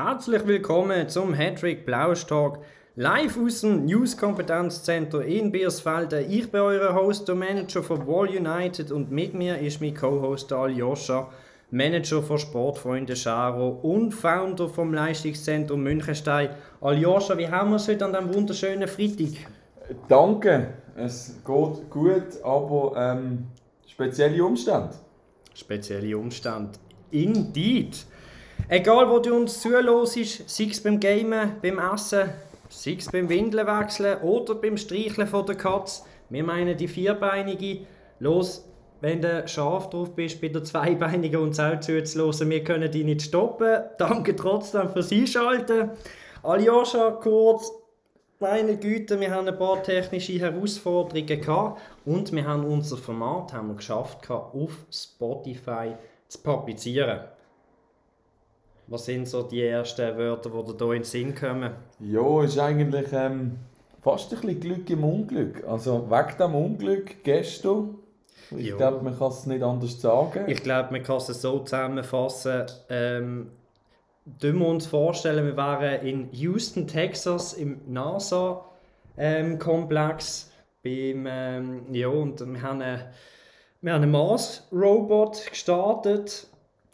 Herzlich willkommen zum Hattrick Blausch-Talk live aus dem News Kompetenzzentrum in Biersfelden. Ich bin euer Host und Manager von Wall United und mit mir ist mein Co-Host Aljoscha, Manager von Sportfreunde Scharo und Founder vom Leistungszentrum Münchenstein. Aljoscha, wie haben wir es heute an diesem wunderschönen Freitag? Danke, es geht gut, aber ähm, spezielle Umstände. Spezielle Umstände. Indeed. Egal, wo du uns zuhörst, sei es beim Gamen, beim Essen, sei es beim Windeln wechseln oder beim Streicheln von der Katze. Wir meinen die Vierbeinige. Los, wenn du scharf drauf bist, bei der Zweibeinigen uns auch zuzuhören. Wir können dich nicht stoppen. Danke trotzdem fürs Einschalten. Aljoscha, kurz, meine Güte, wir haben ein paar technische Herausforderungen gehabt und wir haben unser Format haben wir geschafft, auf Spotify zu publizieren. Was sind so die ersten Wörter, die dir hier in den Sinn kommen? Ja, ist eigentlich ähm, fast ein bisschen Glück im Unglück. Also wegen dem Unglück gestern, ich glaube, man kann es nicht anders sagen. Ich glaube, man kann es so zusammenfassen. Ähm, wir uns vorstellen, wir waren in Houston, Texas, im NASA-Komplex. Ähm, ähm, ja, und wir haben, eine, wir haben einen Mars-Robot gestartet.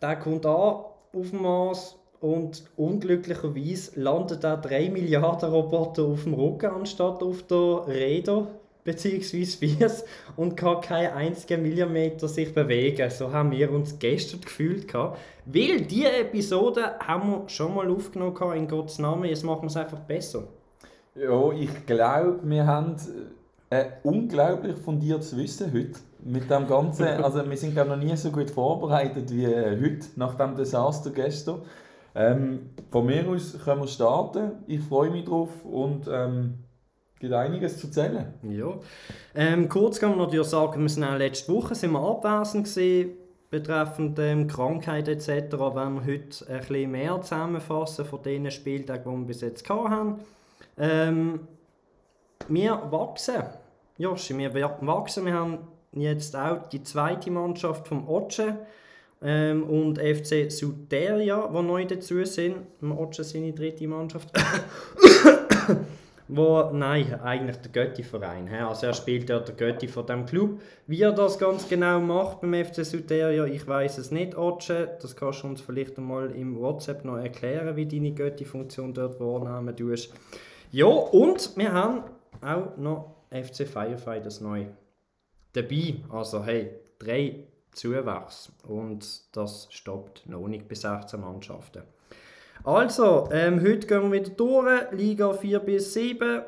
Der kommt an auf dem Mars und unglücklicherweise landet da 3 Milliarden Roboter auf dem Rücken anstatt auf der Räder bzw. Fies und kann keinen einzigen Millimeter sich bewegen. So haben wir uns gestern gefühlt. Gehabt. Weil diese Episode haben wir schon mal aufgenommen in Gottes Namen, jetzt machen wir es einfach besser. Ja, ich glaube, wir haben ein unglaublich fundiertes Wissen heute mit dem Ganzen. Also wir sind glaube noch nie so gut vorbereitet wie heute nach dem Desaster gestern. Ähm, von mir aus können wir starten. Ich freue mich drauf und ähm, gibt einiges zu erzählen. Ja. Ähm, kurz kann man natürlich sagen, wir sind auch letzte Woche sind wir abwesend gewesen, betreffend ähm, Krankheit etc. Wenn wir heute ein bisschen mehr zusammenfassen von den Spieltagen, die wir bis jetzt hatten. Ähm, wir wachsen. Joshi, wir wachsen. Wir haben jetzt auch die zweite Mannschaft vom Otsche ähm, und FC Suteria, die neu dazu sind. Im Otsche sind die dritte Mannschaft. wo, nein, eigentlich der Götti-Verein. Also er spielt ja der Götti von dem Club. Wie er das ganz genau macht beim FC Suteria, ich weiß es nicht, Otsche. Das kannst du uns vielleicht einmal im WhatsApp noch erklären, wie deine Götti-Funktion dort wahrnehmen tust. Ja, und wir haben auch noch FC Firefighters neu dabei. Also hey, drei Zuwachs und das stoppt noch nicht bis 16 Mannschaften. Also, ähm, heute gehen wir wieder durch, Liga 4 bis 7,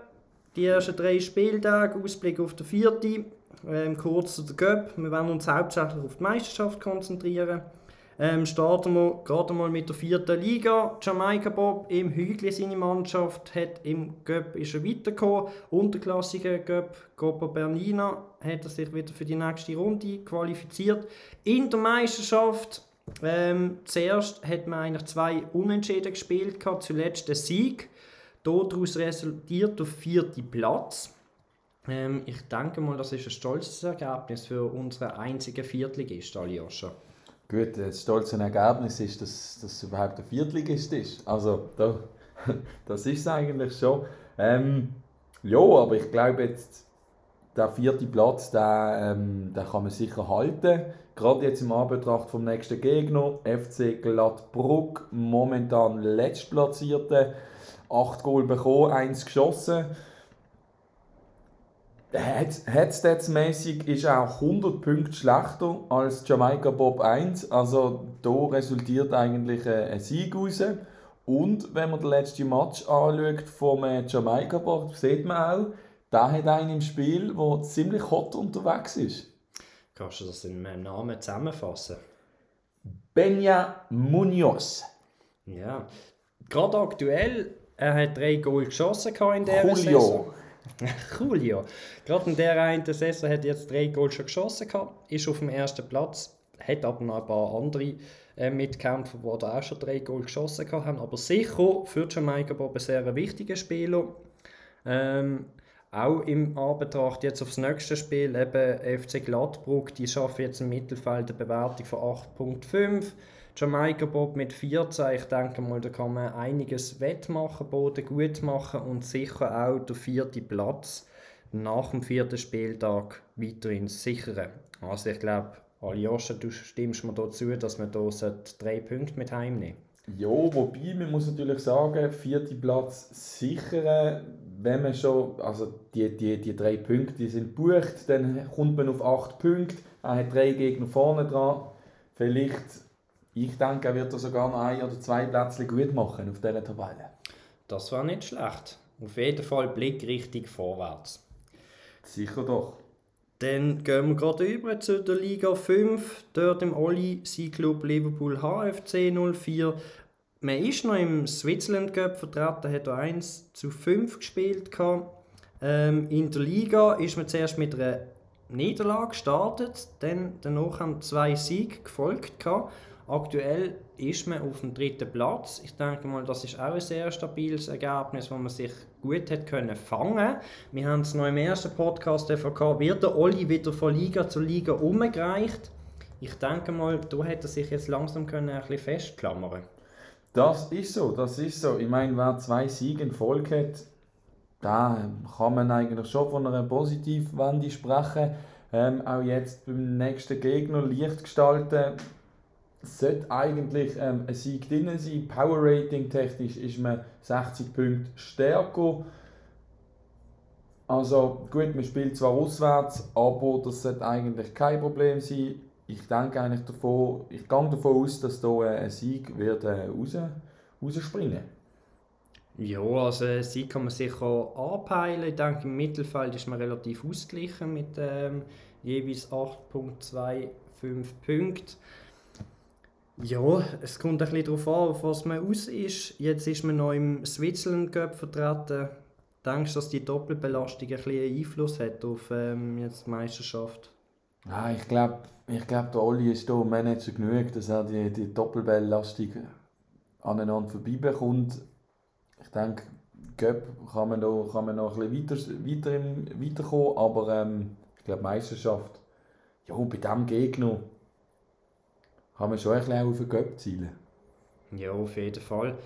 die ersten drei Spieltage, Ausblick auf den vierten, ähm, kurz zu der Cup. Wir werden uns hauptsächlich auf die Meisterschaft konzentrieren. Ähm, starten wir gerade mal mit der vierten Liga. Jamaika Bob im Hügli seine Mannschaft hat im Göpp ist er weitergekommen. Unterklassiger Göpp Coppa Bernina hat er sich wieder für die nächste Runde qualifiziert. In der Meisterschaft ähm, zuerst hat man eigentlich zwei Unentschieden gespielt, gehabt, zuletzt der Sieg. Daraus resultiert auf vierten Platz. Ähm, ich denke mal, das ist ein stolzes Ergebnis für unsere einzige Viertligist, Aljoscha. Gut, das stolze Ergebnis ist, dass das überhaupt ein Viertligist ist. Also, da, das ist es eigentlich schon. Ähm, ja, aber ich glaube jetzt, der vierte Platz, den, ähm, den kann man sicher halten. Gerade jetzt im Anbetracht vom nächsten Gegner, FC Gladbruck, momentan letztplatzierte. 8 Goal bekommen, 1 geschossen. Headstats-mäßig ist auch 100 Punkte schlechter als Jamaika Bob 1. Also da resultiert eigentlich ein Sieg raus. Und wenn man den letzten Match anschaut vom äh, Jamaika Bob, sieht man auch, da hat einen im Spiel, der ziemlich hot unterwegs ist. Kannst du das in meinem Namen zusammenfassen? Benja Munoz. Ja, gerade aktuell, er hat drei Goal geschossen in der Julio. Saison. Julio. Gerade in der einen Saison hat er jetzt drei Goals schon geschossen gehabt, ist auf dem ersten Platz, hat aber noch ein paar andere äh, Mitkämpfer, die da auch schon drei Goals geschossen haben. Aber sicher für Jamaika Bob ein sehr wichtiger Spieler. Ähm, auch im Anbetracht jetzt aufs nächste Spiel, eben FC Gladbruck, die schaffen jetzt im Mittelfeld eine Bewertung von 8.5. Jamaika Bob mit 14. Ich denke mal, da kann man einiges wettmachen, Boden gut machen und sicher auch der vierte Platz nach dem vierten Spieltag weiterhin sichern. Also ich glaube, Aljoscha, du stimmst mir dazu, dass man da drei Punkte mit heimnehmen Ja, wobei man muss natürlich sagen, vierter Platz sichern, wenn man schon, also die, die, die drei Punkte sind bucht, dann kommt man auf acht Punkte, er hat drei Gegner vorne dran. Vielleicht, ich denke, er wird er sogar noch ein oder zwei Plätze gut machen auf dieser Tabelle. Das war nicht schlecht. Auf jeden Fall Blick richtig vorwärts. Sicher doch. Dann gehen wir gerade über zu der Liga 5. Dort im Oli sein Club Liverpool HFC 04. Man ist noch im Switzerland Cup vertreten, hat 1 zu 5 gespielt. Ähm, in der Liga ist man zuerst mit einer Niederlage gestartet, dann danach haben zwei Siege gefolgt. Gehabt. Aktuell ist man auf dem dritten Platz. Ich denke mal, das ist auch ein sehr stabiles Ergebnis, wo man sich gut hat können fangen. Wir haben es noch im ersten Podcast davon wird der Olli wieder von Liga zu Liga umgereicht. Ich denke mal, da hätte er sich jetzt langsam können ein bisschen festklammern. Das ist so, das ist so. Ich meine, wer zwei Siege in Folge hat, da kann man eigentlich schon von einer Positivwende sprechen. Ähm, auch jetzt beim nächsten Gegner Licht gestalten sollte eigentlich ähm, ein Sieg drin sein. Power Rating technisch ist man 60 Punkte stärker. Also gut, man spielt zwar auswärts, aber das sollte eigentlich kein Problem sein. Ich denke eigentlich davon, ich gehe davon aus, dass hier äh, ein Sieg wird äh, raus, rausspringen ja, also einen Sieg kann man sicher anpeilen. Ich denke, im Mittelfeld ist man relativ ausgeglichen mit ähm, jeweils 8.25 Punkten. Ja, es kommt ein bisschen darauf an, auf was man aus ist. Jetzt ist man noch im Switzerland Cup vertreten. Denkst du, dass die Doppelbelastung ein bisschen Einfluss hat auf ähm, jetzt die Meisterschaft? Ja, ich glaube, ich glaub, der Olli ist hier Manager genug, dass er die, die Doppelbelastung aneinander vorbeibekommt. Ich denke, Cup kann man, da, kann noch ein bisschen weiter, weiter weiterkommen, aber ähm, ich glaube, Meisterschaft, ja, bei diesem Gegner kann man schon ein bisschen auf den Göpp zielen. Ja, auf jeden Fall.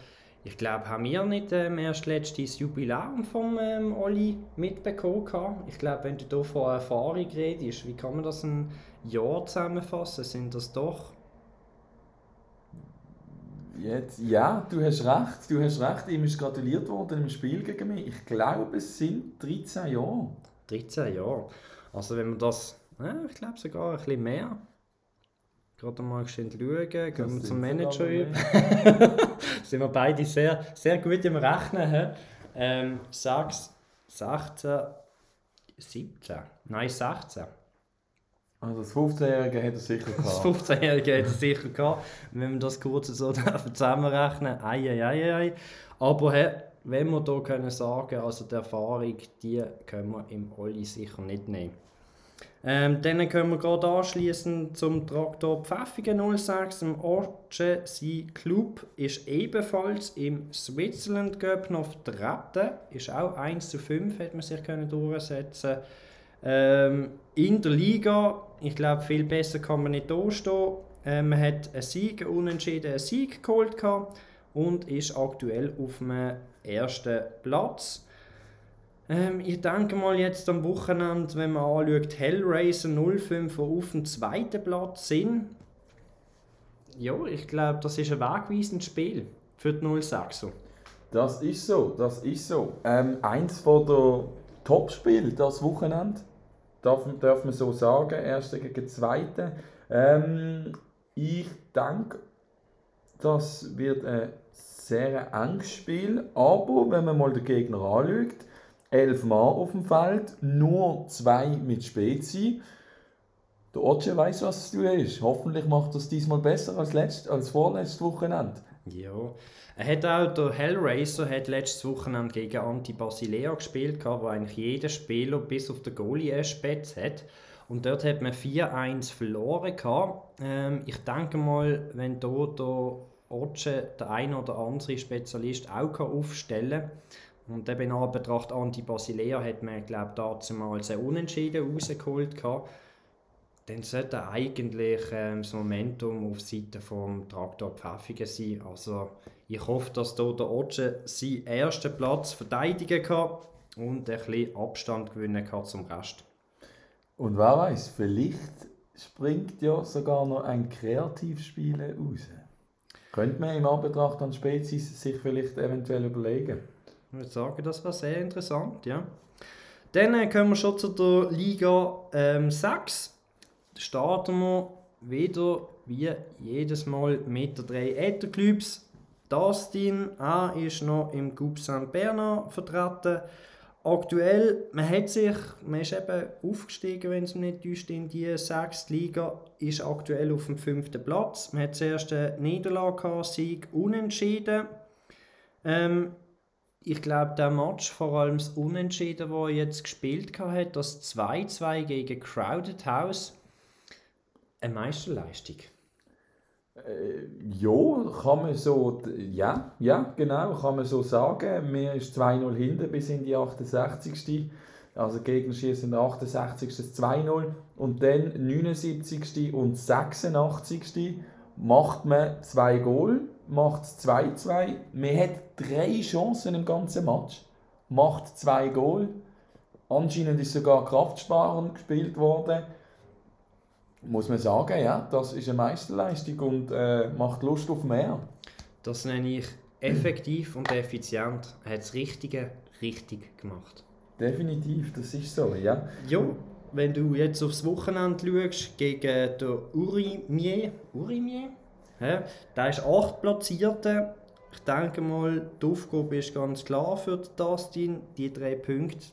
Ich glaube, haben wir nicht ähm, erst letztes Jubiläum vom ähm, Oli mitbekommen Ich glaube, wenn du hier von Erfahrung redest, wie kann man das ein Jahr zusammenfassen? Sind das doch... Jetzt, ja, du hast recht, du hast recht. Ihm ist gratuliert worden im Spiel gegen mich. Ich glaube, es sind 13 Jahre. 13 Jahre. Also wenn man das, äh, ich glaube sogar ein bisschen mehr gerade mal schön schauen, gehen wir zum Manager über. sind wir beide sehr, sehr gut im Rechnen. Ähm, 6, 16, 17, nein 16. Also das 15-Jährige hat er sicher gehabt. Das 15-Jährige hat er sicher gehabt. Wenn wir das kurz so zusammenrechnen, ei, ei, ei, ei. Aber hey, wenn wir hier können sagen, also die Erfahrung, die können wir im Olli sicher nicht nehmen. Ähm, dann können wir gerade anschließen zum Traktor Pfäffigen 06. Im Orce sein Club ist ebenfalls im Switzerland Cup noch vertreten. Ist auch 1 zu 5, hätte man sich können durchsetzen ähm, In der Liga, ich glaube, viel besser kann man nicht dastehen. Ähm, man hat einen Sieg, einen unentschieden einen Sieg geholt und ist aktuell auf dem ersten Platz. Ähm, ich denke mal jetzt am Wochenende, wenn man anschaut, Hellraiser 05, die auf dem zweiten Platz sind. Ja, ich glaube, das ist ein wegweisendes Spiel für die 06er. Das ist so, das ist so. Ähm, eins von der Topspiel das Wochenende, darf, darf man so sagen, erste gegen zweite. Ähm, ich denke, das wird ein sehr enges Spiel, aber wenn man mal den Gegner anschaut, elf Mann auf dem Feld, nur zwei mit Spezi. Der Oce weiß, was es ist. Hoffentlich macht es diesmal besser als, letzt, als vorletztes Wochenende. Ja. Er hat auch, der Hellraiser hat letztes Wochenende gegen Anti Basilea gespielt, wo eigentlich jeder Spieler bis auf den Goalie Spätz hat. Und dort hat man 4-1 verloren. Ähm, ich denke mal, wenn dort der Oce, der ein oder andere Spezialist, auch aufstellen kann, und eben in Anbetracht Anti Basilea hat man, glaube ich, dazu mal sehr unentschieden rausgeholt. Dann sollte eigentlich ähm, das Momentum auf Seite vom Traktor Pfäffigen sein. Also ich hoffe, dass hier der Otsche seinen ersten Platz verteidigen kann und ein bisschen Abstand gewinnen kann zum Rest. Und wer weiß, vielleicht springt ja sogar noch ein Kreativspiel raus. Könnte man im Anbetracht an Spezies sich vielleicht eventuell überlegen. Ich würde sagen, das war sehr interessant, ja. Dann äh, kommen wir schon zu der Liga ähm, 6. Starten wir wieder wie jedes Mal mit den drei Etherclubs. Dustin er ist noch im Groupe St. Bernard vertreten. Aktuell, man hat sich, man ist eben aufgestiegen, wenn es mich nicht täuscht, in die sechste Liga, ist aktuell auf dem fünften Platz. Man hat zuerst eine Niederlage gehabt, Sieg unentschieden. Ähm, ich glaube, der Match, vor allem das Unentschieden, das er jetzt gespielt hat, das 2-2 gegen Crowded House, eine Meisterleistung. Äh, ja, kann man so, ja, ja, genau, kann man so sagen. Mir ist 2-0 hinten bis in die 68. Also Gegner schießen 68. 2-0 und dann 79. und 86. macht man zwei Goal, macht 2-2. Man hat drei Chancen im ganzen Match, macht zwei Goal. Anscheinend ist sogar Kraftsparend gespielt worden muss man sagen, ja, das ist eine Meisterleistung und äh, macht Lust auf mehr. Das nenne ich effektiv und effizient. Er hat das Richtige richtig gemacht. Definitiv, das ist so, ja. Ja, wenn du jetzt aufs Wochenende schaust, gegen den Urimier, Urimier? Ja, der ist 8 Platzierte. Ich denke mal, die Aufgabe ist ganz klar für Dustin. Die drei Punkte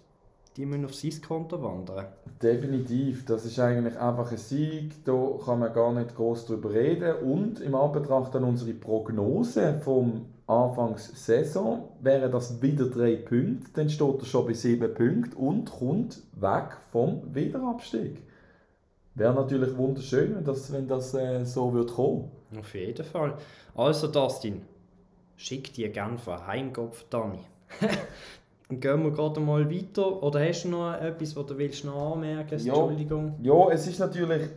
die müssen auf sein Konto wandern. Definitiv, das ist eigentlich einfach ein Sieg, da kann man gar nicht groß drüber reden. Und im Anbetracht an unsere Prognose vom Anfangssaison wären das wieder drei Punkte, dann steht er schon bei sieben Punkten und kommt weg vom Wiederabstieg. Wäre natürlich wunderschön, wenn das, wenn das äh, so wird kommen. Auf jeden Fall. Also Dustin, schick dir gerne von Heimkopf, Dani. Dann gehen wir gerade mal weiter. Oder hast du noch etwas, was du willst noch anmerken willst? Entschuldigung. Ja, es ist natürlich...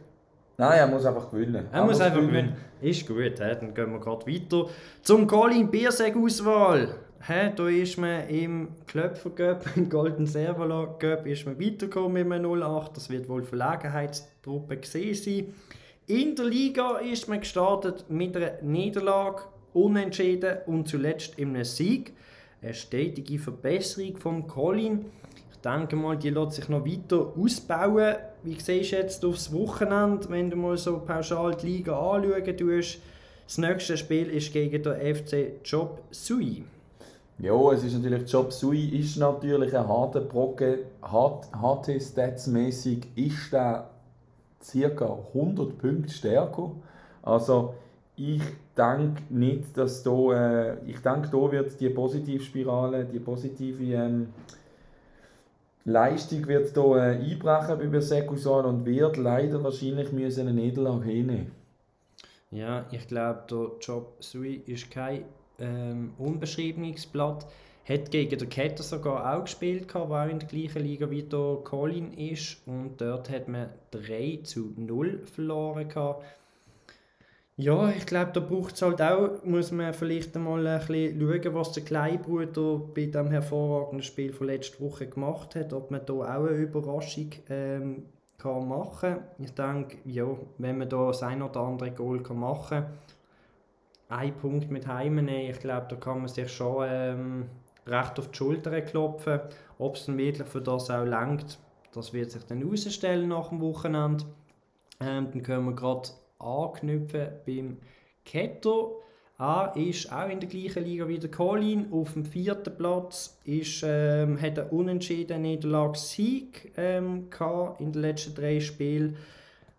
Nein, er muss einfach gewinnen. Er, er muss, muss einfach gewinnen. gewinnen. Ist gut, he? dann gehen wir gerade weiter. Zum Colin Bierseg-Auswahl. He, da ist man im Klöpfer Cup, im Golden Servola Cup, ist man weitergekommen mit einem 08. Das wird wohl Verlegenheitstruppe gesehen sein. In der Liga ist man gestartet mit einer Niederlage, Unentschieden und zuletzt in einem Sieg eine stetige Verbesserung vom Colin. Ich denke mal, die lässt sich noch weiter ausbauen. Wie siehst du jetzt aufs Wochenende, wenn du mal so pauschal die Liga anschauen tust? Das nächste Spiel ist gegen den FC Job Sui. Ja, es ist natürlich, Job Sui ist natürlich ein harter Brocken. HT-Stats-mäßig ist er ca. 100 Punkte stärker. Also ich denke nicht, dass da, äh, ich denke, da wird die Positivspirale, die positive ähm, Leistung wird da äh, einbrechen bei Bersekusan und wird leider wahrscheinlich müssen eine Niederlage hinnehmen. Ja, ich glaube, der Job Sui ist kein ähm, unbeschriebenes Blatt. Hat gegen den Ketter sogar auch gespielt, der auch in der gleichen Liga wie der Colin ist. Und dort hat man 3 zu 0 verloren. Gehabt. Ja, ich glaube, da braucht es halt auch, muss man vielleicht einmal ein schauen, was der Kleinbruder bei dem hervorragenden Spiel von letzter Woche gemacht hat, ob man da auch eine Überraschung ähm, kann machen kann. Ich denke, ja, wenn man da das ein oder andere Goal kann machen kann, ein Punkt mit heimnehmen, ich glaube, da kann man sich schon ähm, recht auf die Schulter klopfen. Ob es dann wirklich für das auch langt, das wird sich dann herausstellen nach dem Wochenende. Ähm, dann können wir gerade anknüpfen beim Keto. Er ist auch in der gleichen Liga wie der Colin. Auf dem vierten Platz ist, ähm, hat er unentschieden Niederlagssieg ähm, in den letzten drei Spielen.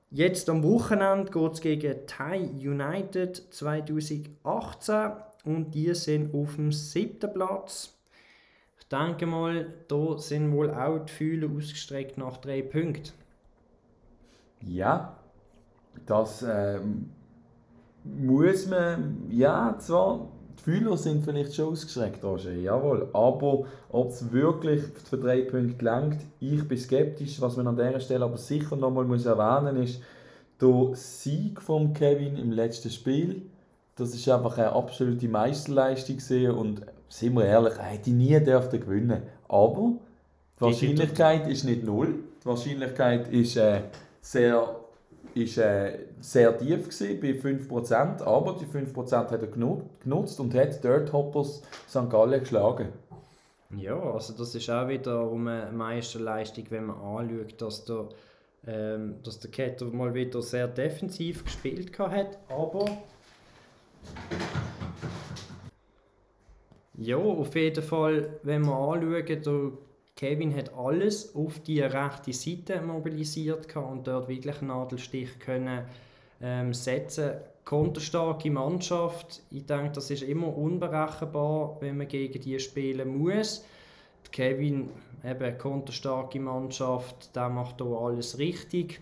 Jetzt am Wochenende geht es gegen Thai United 2018 und die sind auf dem siebten Platz. Ich denke mal, da sind wohl auch die Fühler ausgestreckt nach drei Punkten. Ja, das äh, muss man, ja, zwar, die Fühler sind vielleicht schon ausgeschreckt, Roger, jawohl. Aber ob es wirklich für drei Punkte langt, ich bin skeptisch. Was man an dieser Stelle aber sicher nochmal muss erwähnen muss, ist der Sieg von Kevin im letzten Spiel. Das ist einfach eine absolute Meisterleistung und sind wir ehrlich, er hätte nie dürfen gewinnen. Aber die Wahrscheinlichkeit ist nicht null. Die Wahrscheinlichkeit ist äh, sehr ist äh, sehr tief gewesen, bei 5%, aber die 5% hat er genutzt und hat Dirt Hoppers St. Gallen geschlagen. Ja, also das ist auch wieder eine Meisterleistung, wenn man anschaut, dass der, ähm, dass der Ketter mal wieder sehr defensiv gespielt hat, aber ja, auf jeden Fall, wenn wir anschauen, der Kevin hat alles auf die rechte Seite mobilisiert und dort wirklich einen Nadelstich können ähm, setzen. Konterstarke Mannschaft, ich denke, das ist immer unberechenbar, wenn man gegen die spielen muss. Kevin, eben konterstarke Mannschaft, der macht hier alles richtig.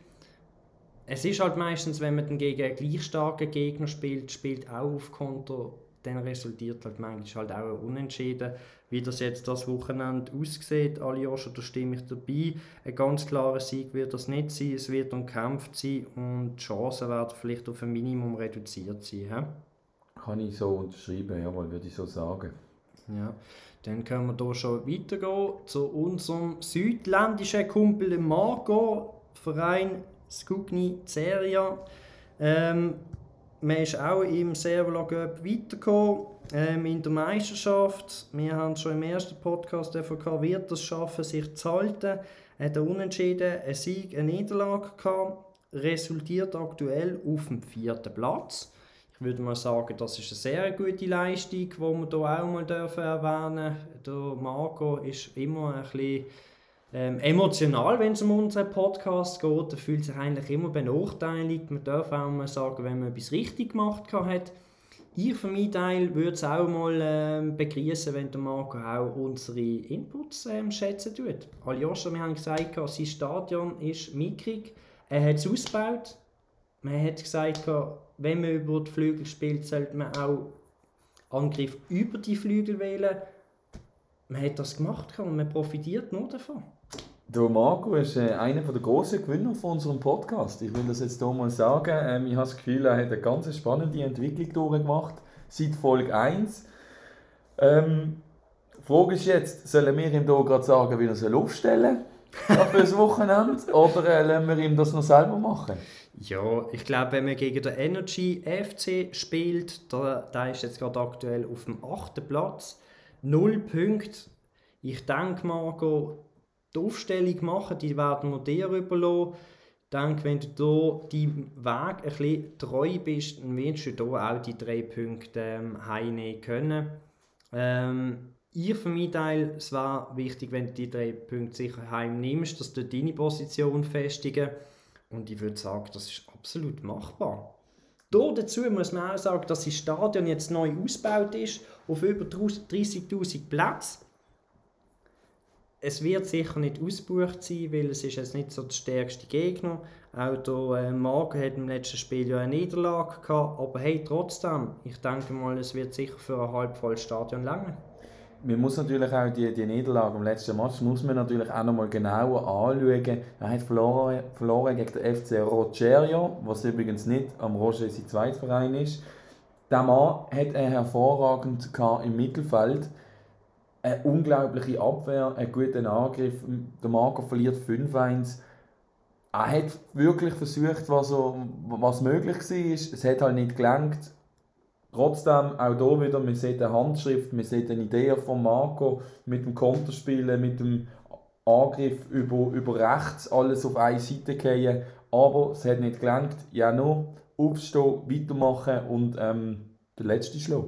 Es ist halt meistens, wenn man dann gegen einen gleich starken Gegner spielt, spielt auch auf Konter, dann resultiert halt manchmal halt auch ein Unentschieden. Wie das jetzt das Wochenende aussieht, Aljoscha, da stimme ich dabei. Ein ganz klarer Sieg wird das nicht sein, es wird umkämpft sein und die Chancen werden vielleicht auf ein Minimum reduziert sein. He? Kann ich so unterschreiben, jawohl, würde ich so sagen. Ja, dann können wir hier schon weitergehen zu unserem südländischen Kumpel Marco, Verein Skugni Zeria. Ähm, man ist auch im Servola Cup weitergekommen ähm, in der Meisterschaft. Wir haben schon im ersten Podcast davon wird es schaffen, sich zu halten. Er hat unentschieden, ein Sieg, eine Niederlage gehabt, resultiert aktuell auf dem vierten Platz. Ich würde mal sagen, das ist eine sehr gute Leistung, die wir hier auch mal erwähnen dürfen. Der Marco ist immer ein bisschen ähm, emotional, wenn es um unseren Podcast geht. Er fühlt sich eigentlich immer benachteiligt. Man darf auch mal sagen, wenn man etwas richtig gemacht hat. Ich für meinen Teil würde es auch mal ähm, begrüßen, wenn der Marco auch unsere Inputs ähm, schätzen tut. Aljoscha, wir haben gesagt, sein Stadion ist mickrig. Er hat es ausgebaut. Man hat gesagt, wenn man über die Flügel spielt, sollte man auch Angriff über die Flügel wählen. Man hat das gemacht und man profitiert nur davon. Der Marco ist äh, einer der grossen Gewinner von unserem Podcast. Ich will das jetzt hier mal sagen. Ähm, ich habe das Gefühl, er hat eine ganz spannende Entwicklung durchgemacht seit Folge 1. Ähm, die Frage ist jetzt, sollen wir ihm hier gerade sagen, wie er sich aufstellen soll für das Wochenende oder äh, lassen wir ihm das noch selber machen? Ja, ich glaube, wenn man gegen den Energy FC spielt, da, der ist jetzt gerade aktuell auf dem 8. Platz, 0 Punkte. Ich denke, Marco, die Aufstellung machen, die werden wir dir überlassen. Ich denke, wenn du hier deinem Weg ein bisschen treu bist, dann wirst du hier auch die drei Punkte ähm, heimnehmen können. Ähm, ich für meinen Teil, es wäre wichtig, wenn du die drei Punkte sicher heimnimmst, dass du deine Position festigen. Und ich würde sagen, das ist absolut machbar. Hier dazu muss man auch sagen, dass das Stadion jetzt neu ausgebaut ist, auf über 30.000 Plätze es wird sicher nicht ausgebucht sein, weil es ist jetzt nicht so der stärkste Gegner. Auch der äh, Morgen hat im letzten Spiel ja eine Niederlage gehabt, aber hey, trotzdem, ich denke mal, es wird sicher für ein halbvolles Stadion lange. Man muss natürlich auch die, die Niederlage im letzten Match muss man natürlich auch noch mal genauer anschauen. Er hat verloren, verloren gegen den FC Rogerio, was übrigens nicht am Roger sein Zweitverein ist. Der Mann hat er hervorragend im Mittelfeld eine unglaubliche Abwehr, einen guten Angriff. Der Marco verliert 5-1. Er hat wirklich versucht, was, er, was möglich war. Es hat halt nicht gelangt. Trotzdem, auch hier wieder, man sieht eine Handschrift, man sieht eine Idee von Marco mit dem Konterspielen, mit dem Angriff über, über rechts, alles auf eine Seite gehen. Aber es hat nicht gelangt. Ja, nur aufstehen, weitermachen und ähm, der letzte Schlag.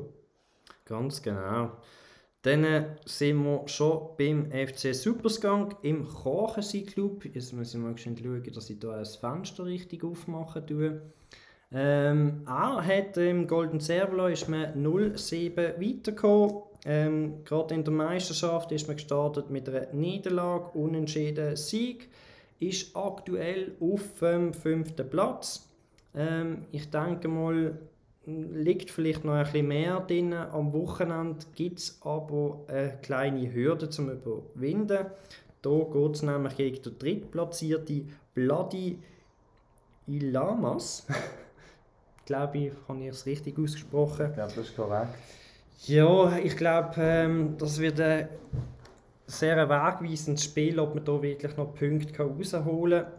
Ganz genau. Dann sind wir schon beim FC Superskunk im Kochensee Club. Jetzt muss ich mal schauen, dass ich hier das Fenster richtig aufmachen tue. Ähm, er hat im Golden Servolo ist man 0-7 weitergekommen. Ähm, Gerade in der Meisterschaft ist man gestartet mit einer Niederlage, unentschieden Sieg. Ist aktuell auf dem fünften Platz. Ähm, ich denke mal, liegt vielleicht noch ein bisschen mehr drin. Am Wochenende gibt es aber eine kleine Hürde zum Überwinden. Hier geht es nämlich gegen den drittplatzierte Bloody Ilamas. glaube ich, habe ich es richtig ausgesprochen. Ich glaube, das ist korrekt. Ja, ich glaube, ähm, das wird ein sehr wegweisendes Spiel, ob man da wirklich noch Punkte herausholen kann.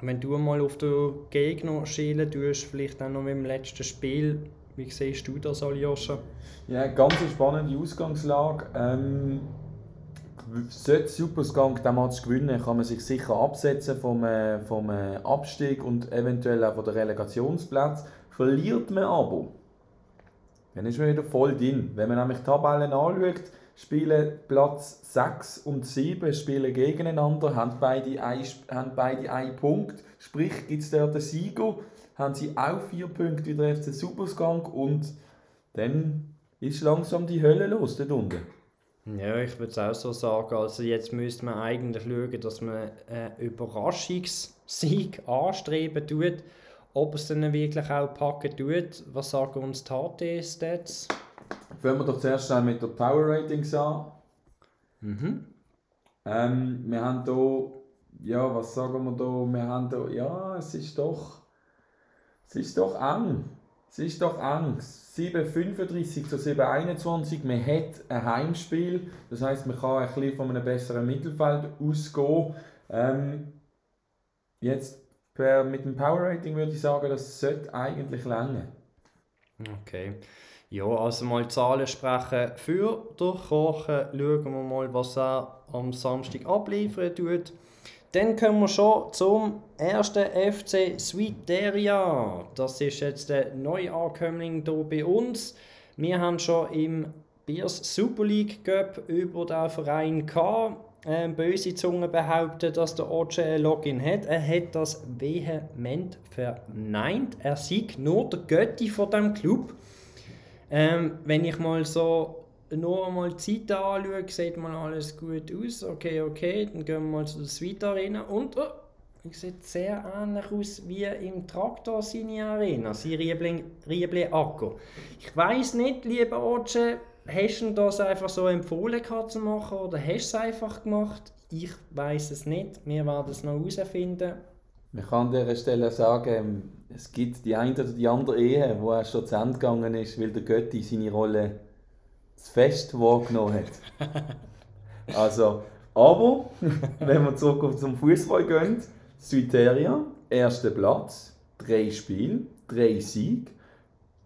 Wenn du mal auf den Gegner schielen tust, vielleicht auch noch mit dem letzten Spiel, wie siehst du das, Aljoscha? Ja, ganz spannende Ausgangslage. Ähm, sollte Supersgang den Match gewinnen, kann man sich sicher absetzen vom, äh, vom äh, Abstieg und eventuell auch von der Relegationsplatz. Verliert man aber, dann ist man wieder voll drin. Wenn man nämlich die Tabellen anschaut, spielen Platz 6 und 7 spielen gegeneinander, haben beide, ein, haben beide einen Punkt. Sprich, gibt es dort den Sieger, haben sie auch vier Punkte wie der FC Supersgang und dann ist langsam die Hölle los dort unten. Ja, ich würde es auch so sagen. Also jetzt müsste man eigentlich schauen, dass man einen Überraschungssieg anstreben tut. Ob es dann wirklich auch packen tut, was sagen uns die HT-Stats? Fangen wir doch zuerst mit den Power Ratings an. Mhm. Ähm, wir haben hier, ja, was sagen wir da? Wir haben hier, ja, es ist doch, es ist doch eng. Es ist doch eng. 7,35 zu 7,21. Man hat ein Heimspiel. Das heißt, man kann ein bisschen von einem besseren Mittelfeld ausgehen. Ähm, jetzt per, mit dem Power Rating würde ich sagen, das sollte eigentlich länger. Okay. Ja, also mal Zahlen sprechen für den Kochen. Schauen wir mal, was er am Samstag abliefern tut. Dann kommen wir schon zum ersten FC Sweeteria. Das ist jetzt der Neuankömmling hier bei uns. Wir haben schon im Biers Super League Cup über den Verein gehabt. Ähm, böse Zungen behaupten, dass der Oce ein Login hat. Er hat das vehement verneint. Er sieht nur der Götti von dem Club. Ähm, wenn ich mal so nur einmal die Zeit anschaue, sieht mal alles gut aus. Okay, okay, dann gehen wir mal zu der Suite Arena und oh, es sieht sehr ähnlich aus wie im Traktor seine Arena, sein Riebling Akku. Ich weiß nicht, lieber Oce, hast du das einfach so empfohlen zu machen oder hast du es einfach gemacht? Ich weiß es nicht. Wir werden es noch herausfinden. Man kann an dieser Stelle sagen, es gibt die eine oder die andere Ehe, wo er schon zu Ende gegangen ist, weil der Götti seine Rolle zu fest wahrgenommen hat. Also, aber, wenn wir zurück zum Fußball gehen, Süteria, erster Platz, drei Spiele, drei Siege,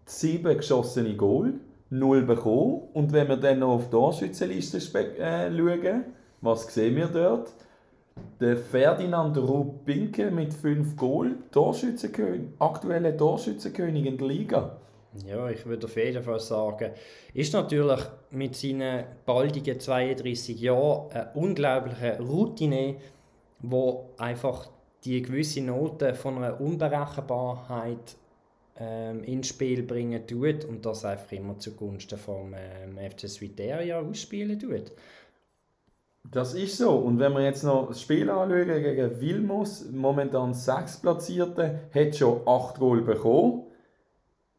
sieben geschossene Goal, null bekommen. Und wenn wir dann noch auf die Torschützenliste äh, schauen, was sehen wir dort? Der Ferdinand Rubinke mit 5 Goal, Torschützenkönig, aktueller Torschützenkönig in der Liga. Ja, ich würde auf jeden Fall sagen, ist natürlich mit seinen baldigen 32 Jahren eine unglaubliche Routine, wo einfach die gewisse Note von einer Unberechenbarkeit ähm, ins Spiel bringen tut und das einfach immer zugunsten vom ähm, FC Swideria ausspielen tut. Das ist so. Und wenn wir jetzt noch das Spiel anschauen gegen Vilmos, momentan sechs Platzierte, hat schon acht Goal bekommen.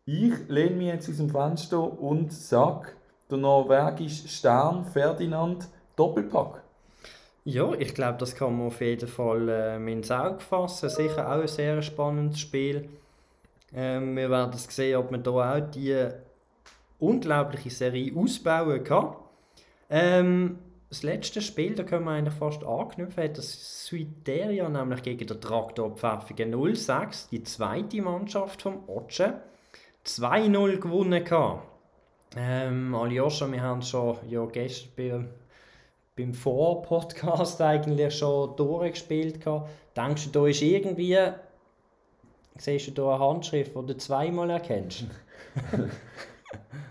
Ich lehne mich jetzt aus dem Fenster und sage, der norwegische Stern Ferdinand Doppelpack. Ja, ich glaube, das kann man auf jeden Fall äh, ins Auge fassen. Sicher auch ein sehr spannendes Spiel. Ähm, wir werden sehen, ob man da auch die unglaubliche Serie ausbauen kann. Ähm, das letzte Spiel, da können wir eigentlich fast anknüpfen, hat das Suiteria nämlich gegen den Traktor Pfäffigen 06, die zweite Mannschaft vom Otsche, 2-0 gewonnen gehabt. Ähm, Aljoscha, wir haben schon ja, gestern bei, beim Vor-Podcast eigentlich schon durchgespielt gehabt. Denkst du, da ist irgendwie, siehst du da eine Handschrift, die du zweimal erkennst?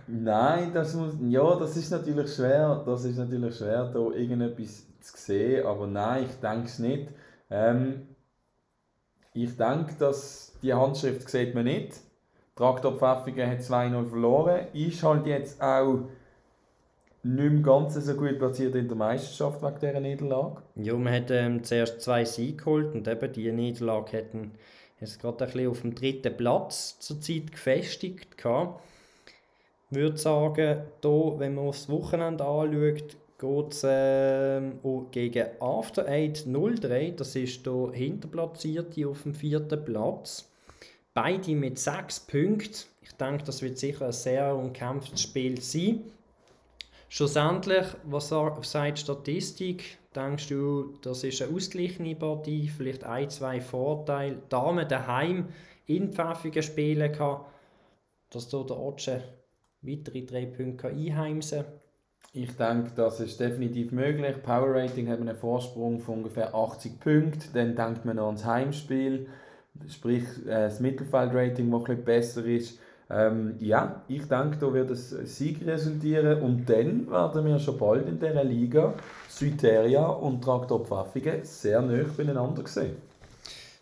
Nein, das muss, ja, das ist natürlich schwer, das ist natürlich schwer, da irgendetwas zu sehen, aber nein, ich denke es nicht. Ähm, ich denke, dass die Handschrift sieht man nicht. Traktor Pfäffigen hat 2-0 verloren, ist halt jetzt auch nicht mehr ganz so gut platziert in der Meisterschaft wegen dieser Niederlage. Ja, man hat ähm, zuerst zwei Siege geholt und eben diese Niederlage hätten Jetzt gerade ein bisschen auf dem dritten Platz zurzeit gefestigt. Gehabt. Würde sagen, hier, wenn man das Wochenende anschaut, geht es äh, gegen After 8 03. Das ist der Hinterplatzierte auf dem vierten Platz. Beide mit sechs Punkten. Ich denke, das wird sicher ein sehr umkämpftes Spiel sein. Schlussendlich, was sagt Statistik? Denkst du, das ist eine ausgeglichene Partie, vielleicht ein, zwei Vorteile? Damen daheim in Pfäffigen spielen kann, dass du der Otsche weitere drei Punkte einheimsen? Ich denke, das ist definitiv möglich. Power Rating hat einen Vorsprung von ungefähr 80 Punkten. Dann denkt man noch ans Heimspiel, sprich äh, das Mittelfeldrating, das ein besser ist. Ähm, ja, ich denke, da wird es Sieg resultieren und dann werden wir schon bald in dieser Liga Süteria und Traktor Pfaffige sehr nah beieinander sehen.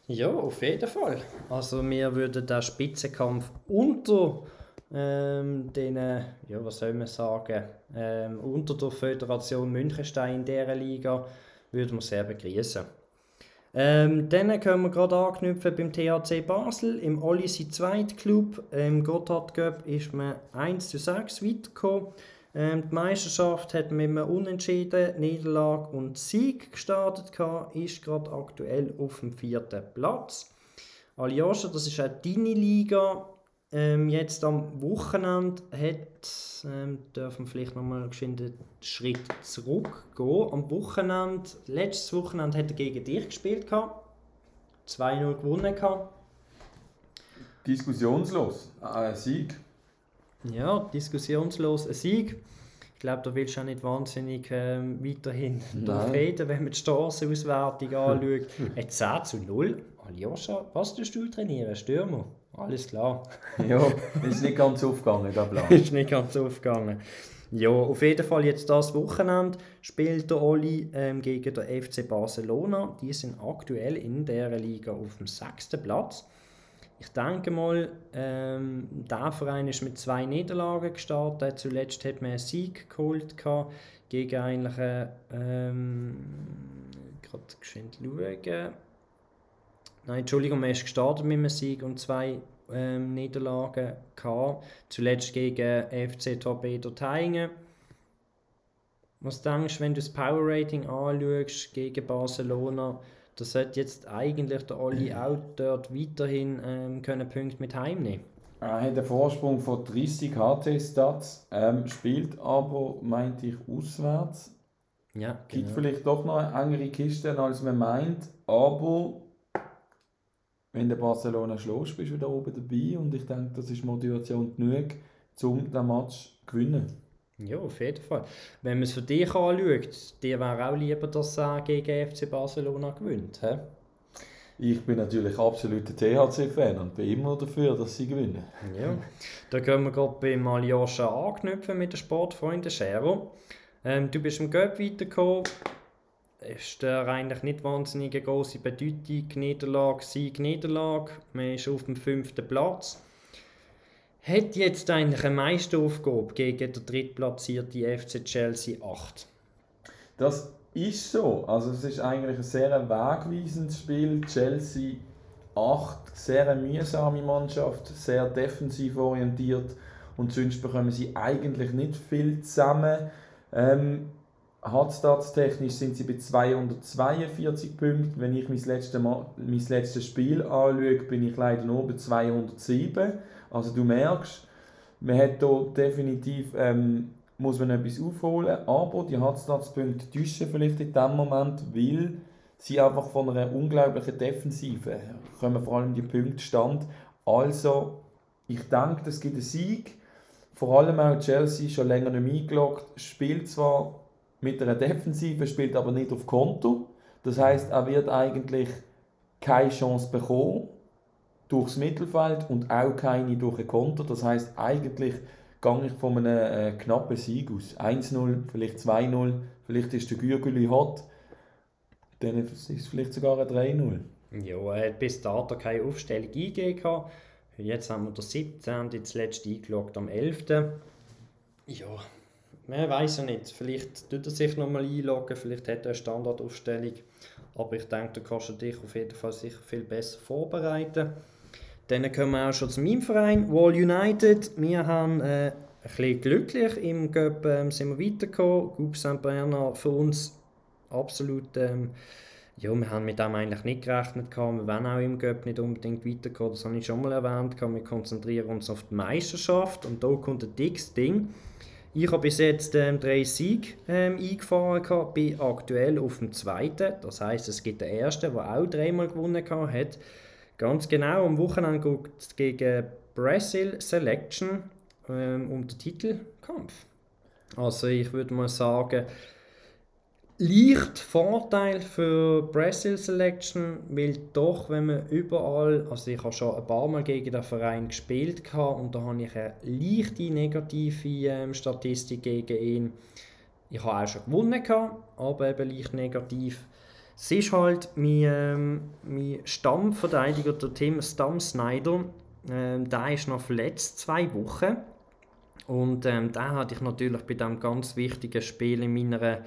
Ja, auf jeden Fall. Also wir würden den Spitzenkampf unter ähm, den, ja, was soll man sagen, ähm, unter der Föderation Münchenstein in dieser Liga würden wir sehr begrüßen. Ähm, dann können wir gerade anknüpfen beim THC Basel, im Olysi Zweitclub. Im Gotthard Cup ist man 1 zu 6 weitergekommen. Ähm, die Meisterschaft hat mit einem Unentschieden, Niederlage und Sieg gestartet, ist gerade aktuell auf dem vierten Platz. Aljoscha, das ist auch deine Liga. Ähm, jetzt am Wochenende hat, ähm, dürfen wir vielleicht nochmal einen Schritt zurückgehen. Am Wochenende, letztes Wochenende hat er gegen dich gespielt. 2-0 gewonnen. Gehabt. Diskussionslos, ein Sieg. Ja, diskussionslos ein Sieg. Ich glaube, da willst du auch nicht wahnsinnig ähm, weiterhin reden, wenn man die Straßenauswertung anschaut. Ein 10 zu 0. Aljoscha, was tust du trainieren? Stürmer? Alles klar. ja, ist nicht ganz aufgegangen, der Plan. ist nicht ganz aufgegangen. Ja, auf jeden Fall jetzt das Wochenende spielt der Oli ähm, gegen den FC Barcelona. Die sind aktuell in der Liga auf dem sechsten Platz. Ich denke mal, ähm, der Verein ist mit zwei Niederlagen gestartet. Zuletzt hat man einen Sieg geholt gegen eigentlich ähm, gerade geschwind schauen. Nein, Entschuldigung, man ist gestartet mit einem Sieg und zwei ähm, Niederlagen gehabt. Zuletzt gegen FC Torpedo Teingen. Was denkst du, wenn du das Power Rating anschaust gegen Barcelona? Da sollte jetzt eigentlich der Oli auch dort weiterhin ähm, können Punkte mit heimnehmen Er hat einen Vorsprung von 30 HT-Stats, ähm, spielt aber, meinte ich, auswärts. Ja, genau. Gibt vielleicht doch noch eine engere Kiste, als man meint, aber wenn der Barcelona schlägst, bist du wieder oben dabei und ich denke, das ist Motivation genug, um den Match zu gewinnen. Ja, auf jeden Fall. Wenn man es für dich anschaut, dir wäre auch lieber, dass er gegen FC Barcelona gewinnt. He? Ich bin natürlich absoluter THC-Fan und bin immer dafür, dass sie gewinnen. Ja, da können wir gerade beim Aljoscha anknüpfen mit den Sportfreunden Schero. Ähm, du bist im Göpp weitergekommen, ist der eigentlich nicht wahnsinnig große Bedeutung. Niederlage, Sieg, Niederlage. Man ist auf dem fünften Platz. Hat jetzt eigentlich eine Meisteraufgabe gegen den drittplatzierten FC Chelsea 8? Das ist so. Also es ist eigentlich ein sehr wegweisendes Spiel. Chelsea 8, sehr eine mühsame Mannschaft, sehr defensiv orientiert und sonst bekommen sie eigentlich nicht viel zusammen. Ähm, Hardstats-technisch sind sie bei 242 Punkten. Wenn ich mein letztes, Mal, mein letztes Spiel anschaue, bin ich leider nur bei 207. Also du merkst, man hat hier definitiv ähm, muss man etwas aufholen, aber die Hardstats-Punkte täuschen vielleicht in dem Moment, weil sie einfach von einer unglaublichen Defensive kommen vor allem die Punkte stand. Also, ich denke, es gibt einen Sieg. Vor allem auch Chelsea schon länger nicht eingeloggt, spielt zwar mit einer Defensive, spielt aber nicht auf Konto. Das heißt, er wird eigentlich keine Chance bekommen durchs Mittelfeld und auch keine durch ein Konto. Das heißt, eigentlich gehe ich von einem äh, knappen Sieg aus. 1-0, vielleicht 2-0, vielleicht ist der Gürgeli hot, dann ist es vielleicht sogar ein 3-0. Ja, er hat bis dato keine Aufstellung eingegeben. Jetzt haben wir den 17. jetzt letzte eingeloggt am 11. Ja, man weiß ja nicht. Vielleicht tut er sich nochmal einloggen, vielleicht hat er eine Standardaufstellung. Aber ich denke, du kannst dich auf jeden Fall sicher viel besser vorbereiten. Dann kommen wir auch schon zu meinem Verein, Wall United. Wir haben äh, ein bisschen glücklich. Im Cup ähm, sind wir weitergekommen. Groupe St. Bernard für uns absolut... Ähm, ja, wir haben mit dem eigentlich nicht gerechnet. Wir wollen auch im Cup nicht unbedingt weiterkommen. Das habe ich schon mal erwähnt. Wir konzentrieren uns auf die Meisterschaft. Und da kommt ein dickes Ding. Ich habe bis jetzt ähm, drei Siege ähm, eingefahren, gehabt, bin aktuell auf dem zweiten. Das heißt, es gibt den ersten, der auch dreimal gewonnen hat. Ganz genau, am Wochenende es gegen Brazil Selection ähm, um den Titelkampf. Also ich würde mal sagen, leicht Vorteil für Brazil Selection, weil doch, wenn man überall, also ich habe schon ein paar Mal gegen den Verein gespielt und da habe ich eine leichte negative ähm, Statistik gegen ihn. Ich habe auch schon gewonnen, aber eben leicht negativ. Es ist halt mein, ähm, mein Stammverteidiger, der Tim Stamm Snyder, ähm, der ist noch verletzt, zwei Wochen. Und ähm, den hatte ich natürlich bei diesem ganz wichtigen Spiel in meiner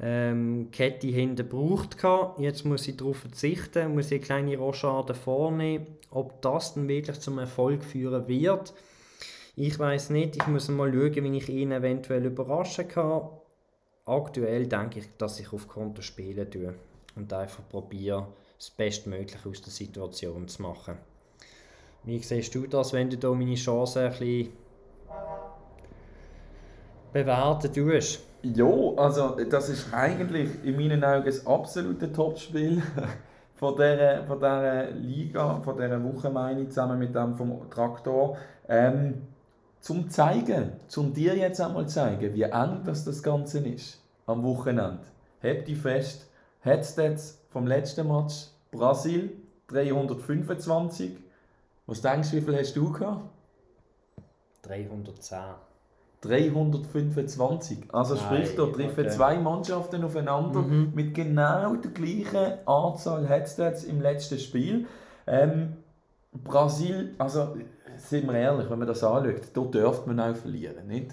ähm, Kette hinten gebraucht. Jetzt muss ich darauf verzichten, muss ich eine kleine Rochade vornehmen. Ob das dann wirklich zum Erfolg führen wird, ich weiß nicht. Ich muss mal schauen, wie ich ihn eventuell überraschen kann. Aktuell denke ich, dass ich auf Konto spielen tue und einfach probiere, das Bestmögliche aus der Situation zu machen. Wie siehst du das, wenn du da meine Chancen ein bisschen bewerten tust? Ja, also das ist eigentlich in meinen Augen das absolute Topspiel von dieser, von dieser Liga, von dieser Woche meine ich, zusammen mit dem vom Traktor. Ähm, zum zeigen, zum dir jetzt einmal zeigen, wie eng das, das Ganze ist am Wochenende. Habt die fest, Headstats vom letzten Match, Brasil 325. Was denkst du, wie viel hast du gehabt? 310. 325. Also Nein, sprich, da treffen okay. zwei Mannschaften aufeinander mhm. mit genau der gleichen Anzahl Headstats im letzten Spiel. Ähm, Brasil, also sind wir ehrlich, wenn man das anschaut, da dürfte man auch verlieren, nicht?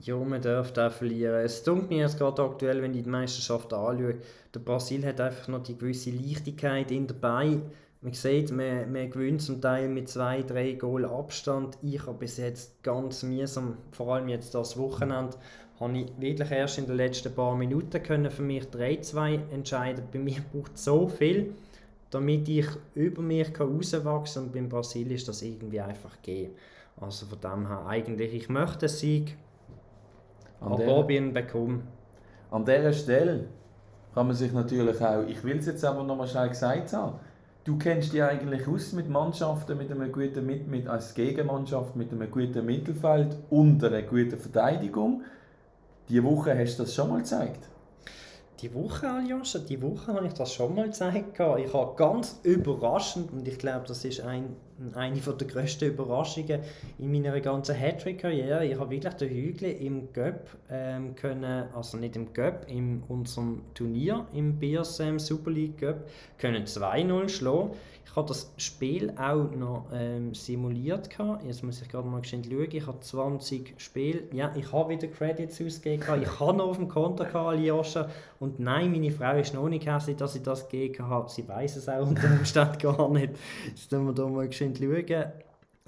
Ja, man dürfte auch verlieren. Es tut mir jetzt gerade aktuell, wenn ich die Meisterschaft anschaue, der Brasil hat einfach noch die gewisse Leichtigkeit in dabei. Man sieht, man, man gewinnt zum Teil mit zwei, drei Goal Abstand. Ich habe bis jetzt ganz mühsam, vor allem jetzt das Wochenende, habe ich wirklich erst in den letzten paar Minuten können für mich 3-2 entscheiden. Bei mir braucht es so viel, damit ich über mich herauswachsen kann und beim Brasil ist das irgendwie einfach gehen. Also von dem her eigentlich, ich möchte einen Sieg, an aber ob ich ihn bekomme. An dieser Stelle kann man sich natürlich auch, ich will es jetzt aber nochmal schnell gesagt haben, Du kennst dich eigentlich aus mit Mannschaften mit einem guten mit, mit als Gegenmannschaft mit einem guten Mittelfeld und einer guten Verteidigung. Diese Woche hast du das schon mal gezeigt. Die Woche, Aljoscha, die Woche habe ich das schon mal gezeigt. Ich habe ganz überraschend, und ich glaube, das ist ein, eine der grössten Überraschungen in meiner ganzen Hattrick-Karriere, ich habe wirklich den Hügel im Göpp ähm, können, also nicht im Göpp, in unserem Turnier im BSM Super League Göpp, können 2-0 schlagen. Ich habe das Spiel auch noch ähm, simuliert. Gehabt. Jetzt muss ich gerade mal schauen. Ich habe 20 Spiele. Ja, ich habe wieder Credits ausgegeben. Ich habe noch auf dem Konto Aljoscha. Und nein, meine Frau ist noch nicht hässlich, dass ich das gegeben habe. Sie weiß es auch unter Umständen gar nicht. Jetzt müssen wir da mal schauen.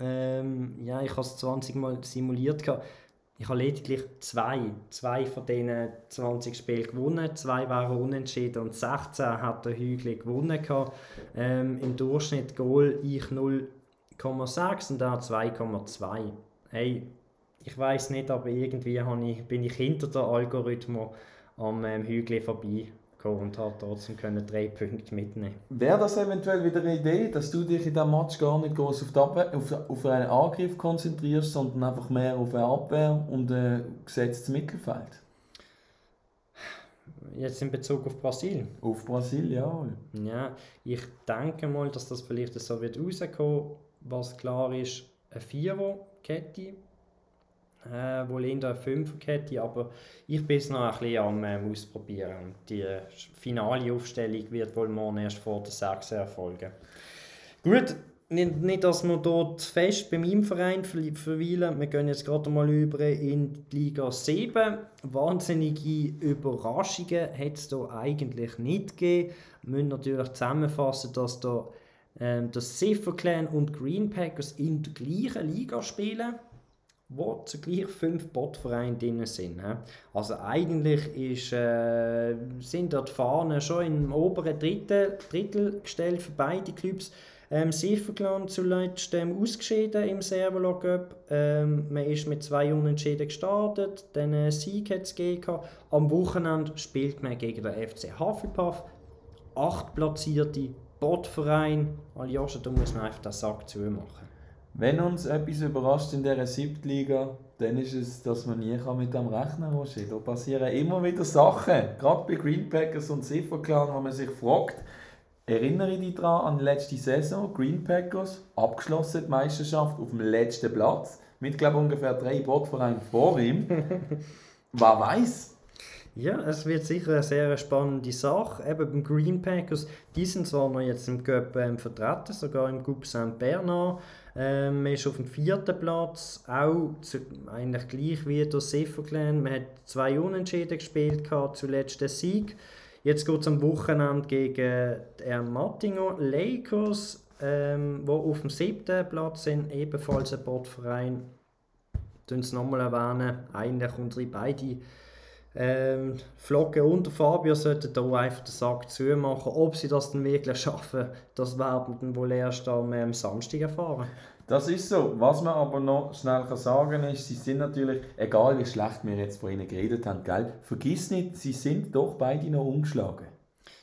Ähm, ja, ich habe es 20 Mal simuliert. Gehabt. Ich habe lediglich zwei, zwei von diesen 20 Spielen gewonnen. Zwei waren unentschieden und 16 hat der Hügel gewonnen. Ähm, Im Durchschnitt Goal ich 0,6 und er 2,2. Hey, ich weiß nicht, aber irgendwie ich, bin ich hinter der Algorithmus am ähm, Hügel vorbei und hat trotzdem können drei Punkte mitnehmen Wäre das eventuell wieder eine Idee, dass du dich in diesem Match gar nicht groß auf, auf, auf einen Angriff konzentrierst, sondern einfach mehr auf eine Abwehr und ein gesetztes Mittelfeld? Jetzt in Bezug auf Brasilien? Auf Brasilien, ja. Ja, ich denke mal, dass das vielleicht so wird rauskommen. Was klar ist, eine Vierer-Kette äh, wohl in der Fünferkette, aber ich bin es noch ein bisschen am äh, Ausprobieren. Die finale Aufstellung wird wohl morgen erst vor der 6 erfolgen. Gut, nicht, nicht, dass wir dort fest bei meinem Verein verweilen. Wir gehen jetzt gerade mal über in die Liga 7. Wahnsinnige Überraschungen hat es da eigentlich nicht gegeben. Wir müssen natürlich zusammenfassen, dass da ähm, das Ziffer Clan und Green Packers in der gleichen Liga spielen, wo zugleich fünf Botvereine drin sind. He? Also eigentlich ist, äh, sind dort Fahnen schon im oberen Drittel, Drittel gestellt für beide Clubs. Ähm, Sifferclan zuletzt ähm, ausgeschieden im Servolo Cup. Ähm, man ist mit zwei Unentschieden gestartet, dann einen Sieg hat es gegeben. Am Wochenende spielt man gegen den FC Hufflepuff. Acht platzierte Botverein. Aljoscha, da muss man einfach den Sack zumachen. Wenn uns etwas überrascht in dieser Siebtliga, dann ist es, dass man nie mit dem rechnen kann. Da passieren immer wieder Sachen, gerade bei Greenpackers und Sifferclan, wo man sich fragt, Erinnere dich daran an die letzte Saison, Green Packers, abgeschlossen die Meisterschaft auf dem letzten Platz, mit glaube ungefähr drei Bordvereinen vor ihm. Wer weiß? Ja, es wird sicher eine sehr spannende Sache. Eben beim Green Packers, die sind zwar noch jetzt im Cup ähm, vertreten, sogar im Groupe Saint Bernard. Ähm, man ist auf dem vierten Platz, auch zu, eigentlich gleich wie der Sifferclan. Man hat zwei Unentschieden gespielt, gehabt, zuletzt den Sieg. Jetzt geht es am Wochenende gegen die Mattingo Lakers, ähm, wo auf dem siebten Platz sind, ebenfalls ein Bordverein. Ich es nochmal erwähnen, eigentlich unsere beiden ähm, Flocken und Fabio sollten da einfach den Sack zumachen. Ob sie das dann wirklich schaffen, das werden dann wohl erst am ähm, Samstag erfahren. Das ist so. Was man aber noch schnell kann sagen ist, sie sind natürlich, egal wie schlecht wir jetzt von ihnen geredet haben, gell, vergiss nicht, sie sind doch beide noch umgeschlagen.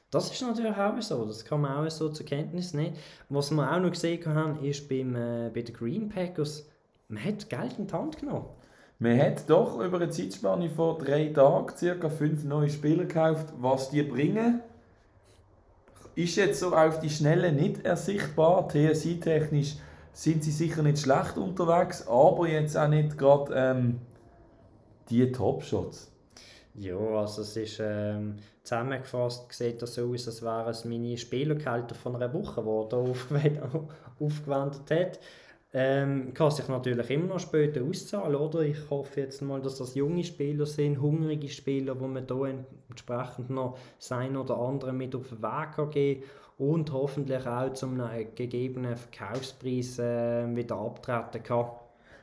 Das ist natürlich auch so, das kann man auch so zur Kenntnis nehmen. Was wir auch noch gesehen haben, ist beim, äh, bei den Green Packers, man hat Geld in die Hand genommen. Man hat doch über eine Zeitspanne von drei Tagen ca. fünf neue Spieler gekauft. Was die bringen, ist jetzt so auf die Schnelle nicht ersichtbar, TSI-technisch sind sie sicher nicht schlecht unterwegs, aber jetzt auch nicht gerade ähm, die Top-Shots. Ja, also es ist ähm, zusammengefasst, sieht das so aus, als wäre es meine Spielerkälter von einer Woche, die er aufgewendet hat. Ähm, kann sich natürlich immer noch später auszahlen, oder? Ich hoffe jetzt mal, dass das junge Spieler sind, hungrige Spieler, wo man da entsprechend noch sein oder andere mit auf den Weg kann und hoffentlich auch zum gegebenen Verkaufspreis äh, wieder abtreten kann.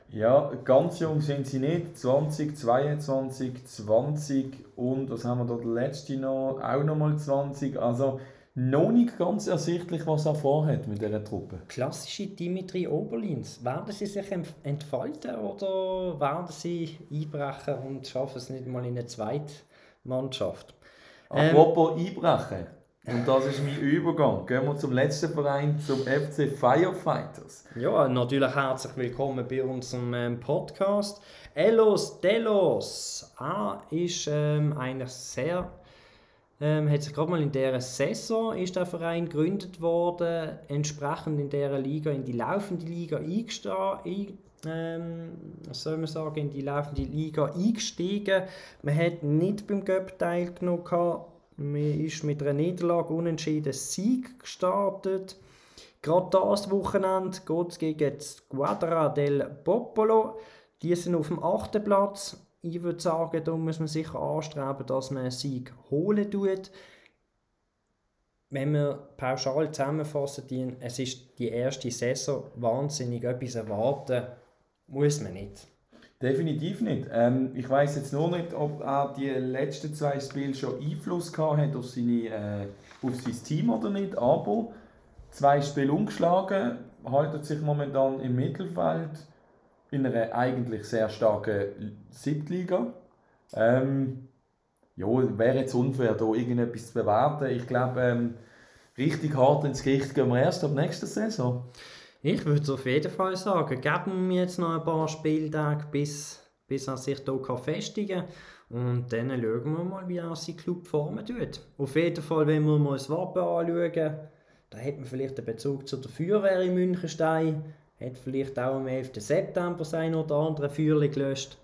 Ja, ganz jung sind sie nicht. 20, 22, 20 und was haben wir da letzte noch? Auch nochmal 20. Also noch nicht ganz ersichtlich, was er vorhat mit dieser Truppe. Klassische Dimitri Oberlins. Werden sie sich entfalten oder werden sie einbrechen und schaffen es nicht mal in eine Zweitmannschaft? Apropos ähm, einbrechen. Und das ist mein Übergang. Gehen wir zum letzten Verein, zum FC Firefighters. Ja, natürlich herzlich willkommen bei unserem ähm, Podcast. Elos Delos ah, ist ähm, eigentlich sehr, ähm, hat sich gerade mal in dieser Saison ist der Verein gegründet worden, entsprechend in dieser Liga, in die laufende Liga eingestiegen. Ähm, was soll man sagen, in die laufende Liga eingestiegen. Man hat nicht beim Göpp teilgenommen man ist mit einer Niederlage unentschieden Sieg gestartet. Gerade das Wochenende geht es gegen die Squadra del Popolo. Die sind auf dem achten Platz. Ich würde sagen, da muss man sicher anstreben, dass man einen Sieg holen tut. Wenn wir pauschal zusammenfassen, es ist die erste Saison wahnsinnig etwas erwarten, muss man nicht. Definitiv nicht. Ähm, ich weiß jetzt nur nicht, ob er die letzten zwei Spiele schon Einfluss gehabt hat auf, seine, äh, auf sein Team oder nicht, aber zwei Spiele umgeschlagen, haltet sich momentan im Mittelfeld in einer eigentlich sehr starken Siebtliga. Ähm, ja, wäre jetzt unfair, da irgendetwas zu bewerten. Ich glaube, ähm, richtig hart ins Gericht gehen wir erst ab nächster Saison. Ich würde auf jeden Fall sagen, geben wir jetzt noch ein paar Spieltage, bis, bis er sich hier festigen kann. Und dann schauen wir mal, wie er seinen Club formen tut. Auf jeden Fall, wenn wir mal das Wappen anschauen, da hat man vielleicht einen Bezug zu der Feuerwehr in Münchenstein, hat vielleicht auch am 11. September sein oder andere Feuerchen gelöscht.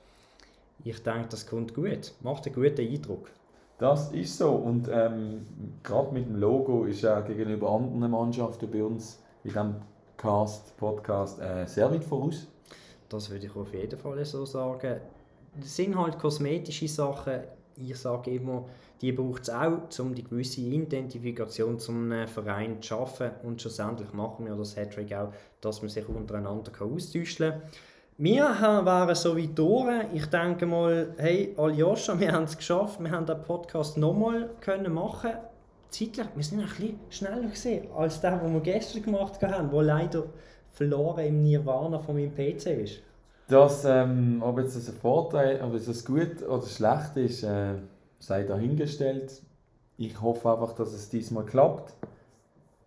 Ich denke, das kommt gut. Macht einen guten Eindruck. Das ist so. Und ähm, gerade mit dem Logo ist ja gegenüber anderen Mannschaften bei uns in diesem Cast, Podcast äh, sehr weit voraus. Das würde ich auf jeden Fall so sagen. Das sind halt kosmetische Sachen. Ich sage immer, die braucht es auch, um die gewisse Identifikation zum Verein zu schaffen. Und schlussendlich machen wir das Hattrick auch, dass man sich untereinander austauschen kann. Wir waren so weit durch. Ich denke mal, hey, Aljoscha, wir haben es geschafft. Wir haben den Podcast nochmal machen Zeitlich, wir sind ein bisschen schneller gesehen als der, den wir gestern gemacht haben, der leider verloren im Nirvana von meinem PC ist. Das, ähm, ob jetzt das ein Vorteil, ob es gut oder schlecht ist, äh, sei dahingestellt. Ich hoffe einfach, dass es diesmal klappt,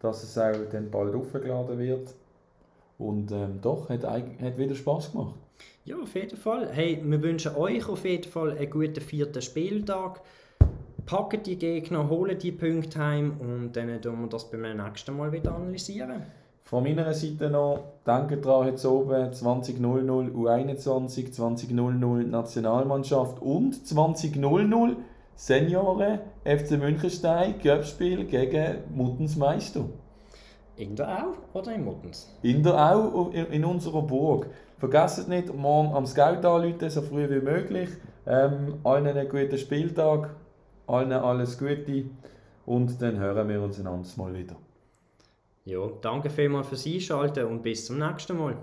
dass es auch dann bald aufgeladen wird. Und ähm, doch, hat, hat wieder Spaß gemacht. Ja, auf jeden Fall. Hey, wir wünschen euch auf jeden Fall einen guten vierten Spieltag. Packt die Gegner, holen die Punkte heim und dann tun wir das beim nächsten Mal wieder analysieren. Von meiner Seite noch, danke daran heute oben 20.00 U21, 20.00 Nationalmannschaft und 20.00 Senioren FC Münchenstein Göppspiel gegen Muttens Meister. In der Au oder in Muttens? In der Au, in unserer Burg. Vergesst nicht, morgen am Scout anrufen, so früh wie möglich. Ähm, allen einen guten Spieltag, allen alles Gute und dann hören wir uns ein anderes Mal wieder. Ja, danke vielmals fürs Einschalten und bis zum nächsten Mal.